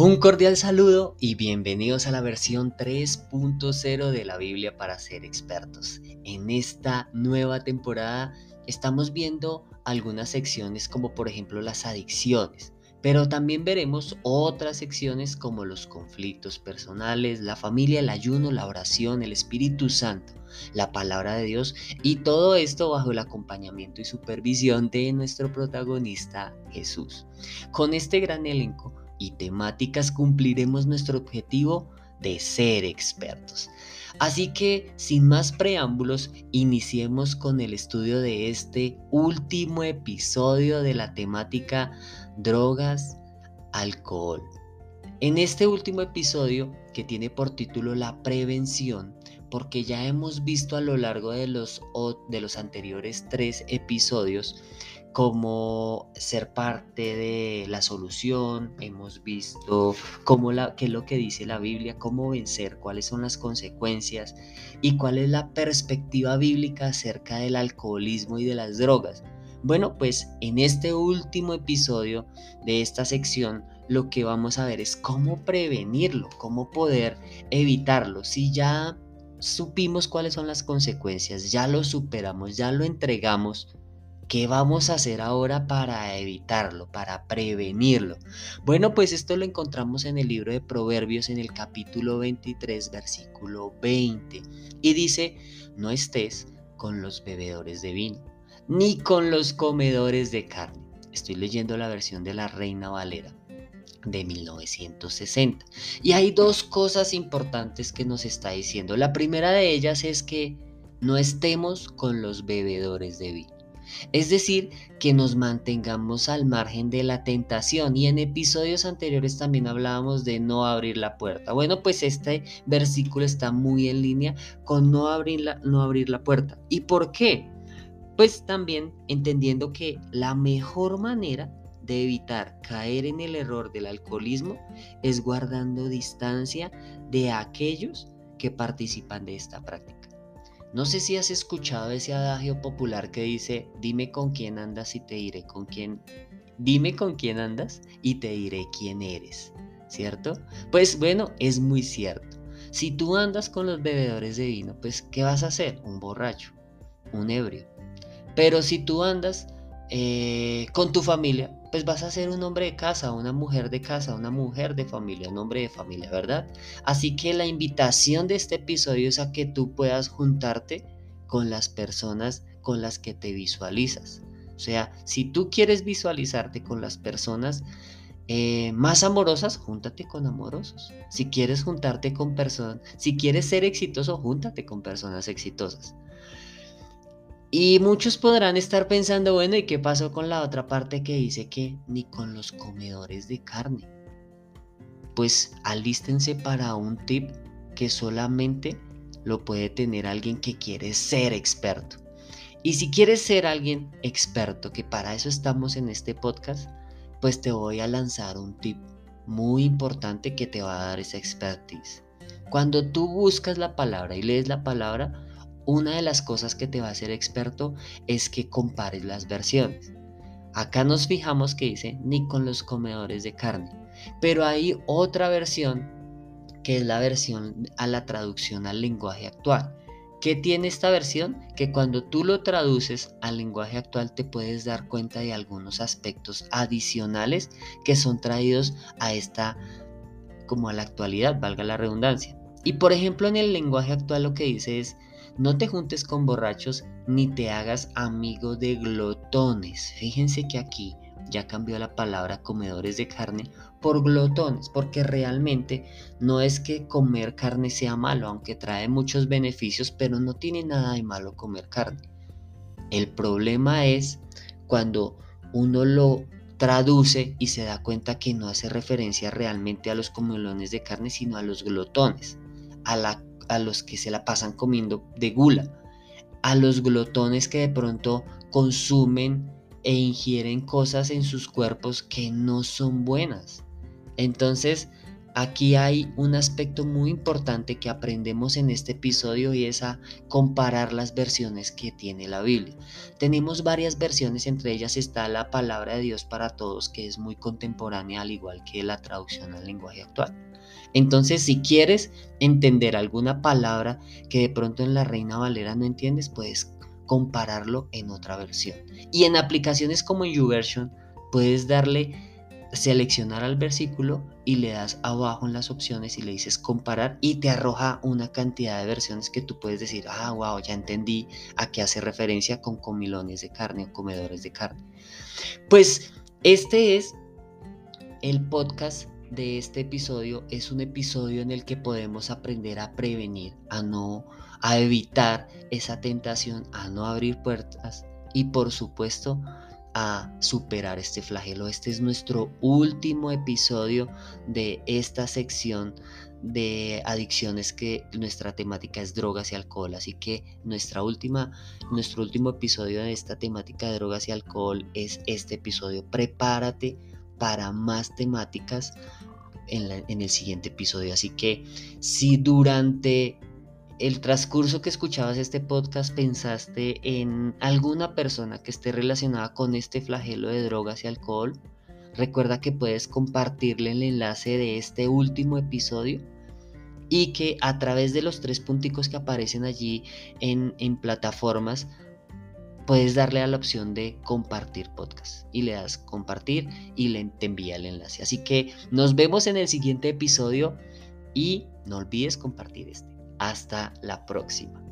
Un cordial saludo y bienvenidos a la versión 3.0 de la Biblia para ser expertos. En esta nueva temporada estamos viendo algunas secciones como por ejemplo las adicciones, pero también veremos otras secciones como los conflictos personales, la familia, el ayuno, la oración, el Espíritu Santo, la palabra de Dios y todo esto bajo el acompañamiento y supervisión de nuestro protagonista Jesús. Con este gran elenco y temáticas cumpliremos nuestro objetivo de ser expertos. Así que, sin más preámbulos, iniciemos con el estudio de este último episodio de la temática drogas, alcohol. En este último episodio, que tiene por título La prevención, porque ya hemos visto a lo largo de los, de los anteriores tres episodios cómo ser parte de la solución, hemos visto cómo la, qué es lo que dice la Biblia, cómo vencer, cuáles son las consecuencias y cuál es la perspectiva bíblica acerca del alcoholismo y de las drogas. Bueno, pues en este último episodio de esta sección lo que vamos a ver es cómo prevenirlo, cómo poder evitarlo. Si ya supimos cuáles son las consecuencias, ya lo superamos, ya lo entregamos, ¿Qué vamos a hacer ahora para evitarlo, para prevenirlo? Bueno, pues esto lo encontramos en el libro de Proverbios en el capítulo 23, versículo 20. Y dice, no estés con los bebedores de vino, ni con los comedores de carne. Estoy leyendo la versión de la Reina Valera de 1960. Y hay dos cosas importantes que nos está diciendo. La primera de ellas es que no estemos con los bebedores de vino. Es decir, que nos mantengamos al margen de la tentación. Y en episodios anteriores también hablábamos de no abrir la puerta. Bueno, pues este versículo está muy en línea con no abrir la, no abrir la puerta. ¿Y por qué? Pues también entendiendo que la mejor manera de evitar caer en el error del alcoholismo es guardando distancia de aquellos que participan de esta práctica. No sé si has escuchado ese adagio popular que dice, dime con quién andas y te diré con quién, dime con quién andas y te diré quién eres, ¿cierto? Pues bueno, es muy cierto. Si tú andas con los bebedores de vino, pues ¿qué vas a hacer? Un borracho, un ebrio. Pero si tú andas eh, con tu familia, pues vas a ser un hombre de casa, una mujer de casa, una mujer de familia, un hombre de familia, ¿verdad? Así que la invitación de este episodio es a que tú puedas juntarte con las personas con las que te visualizas. O sea, si tú quieres visualizarte con las personas eh, más amorosas, júntate con amorosos. Si quieres juntarte con personas, si quieres ser exitoso, júntate con personas exitosas. Y muchos podrán estar pensando, bueno, ¿y qué pasó con la otra parte que dice que ni con los comedores de carne? Pues alístense para un tip que solamente lo puede tener alguien que quiere ser experto. Y si quieres ser alguien experto, que para eso estamos en este podcast, pues te voy a lanzar un tip muy importante que te va a dar esa expertise. Cuando tú buscas la palabra y lees la palabra, una de las cosas que te va a hacer experto es que compares las versiones. Acá nos fijamos que dice ni con los comedores de carne, pero hay otra versión que es la versión a la traducción al lenguaje actual. ¿Qué tiene esta versión? Que cuando tú lo traduces al lenguaje actual te puedes dar cuenta de algunos aspectos adicionales que son traídos a esta, como a la actualidad, valga la redundancia. Y por ejemplo en el lenguaje actual lo que dice es no te juntes con borrachos ni te hagas amigo de glotones. Fíjense que aquí ya cambió la palabra comedores de carne por glotones, porque realmente no es que comer carne sea malo, aunque trae muchos beneficios, pero no tiene nada de malo comer carne. El problema es cuando uno lo traduce y se da cuenta que no hace referencia realmente a los comelones de carne, sino a los glotones, a la a los que se la pasan comiendo de gula, a los glotones que de pronto consumen e ingieren cosas en sus cuerpos que no son buenas. Entonces, aquí hay un aspecto muy importante que aprendemos en este episodio y es a comparar las versiones que tiene la Biblia. Tenemos varias versiones, entre ellas está la palabra de Dios para todos, que es muy contemporánea, al igual que la traducción al lenguaje actual. Entonces, si quieres entender alguna palabra que de pronto en la Reina Valera no entiendes, puedes compararlo en otra versión. Y en aplicaciones como YouVersion, puedes darle seleccionar al versículo y le das abajo en las opciones y le dices comparar y te arroja una cantidad de versiones que tú puedes decir, ah, wow, ya entendí a qué hace referencia con comilones de carne o comedores de carne. Pues este es el podcast de este episodio. Es un episodio en el que podemos aprender a prevenir, a no, a evitar esa tentación, a no abrir puertas y por supuesto superar este flagelo. Este es nuestro último episodio de esta sección de adicciones que nuestra temática es drogas y alcohol. Así que nuestra última, nuestro último episodio de esta temática de drogas y alcohol es este episodio. Prepárate para más temáticas en el siguiente episodio. Así que si durante el transcurso que escuchabas este podcast pensaste en alguna persona que esté relacionada con este flagelo de drogas y alcohol, recuerda que puedes compartirle el enlace de este último episodio y que a través de los tres punticos que aparecen allí en, plataformas puedes darle a la opción de compartir podcast y le das compartir y le, te envía el enlace. Así que nos vemos en el siguiente episodio y no olvides compartir este. Hasta la próxima.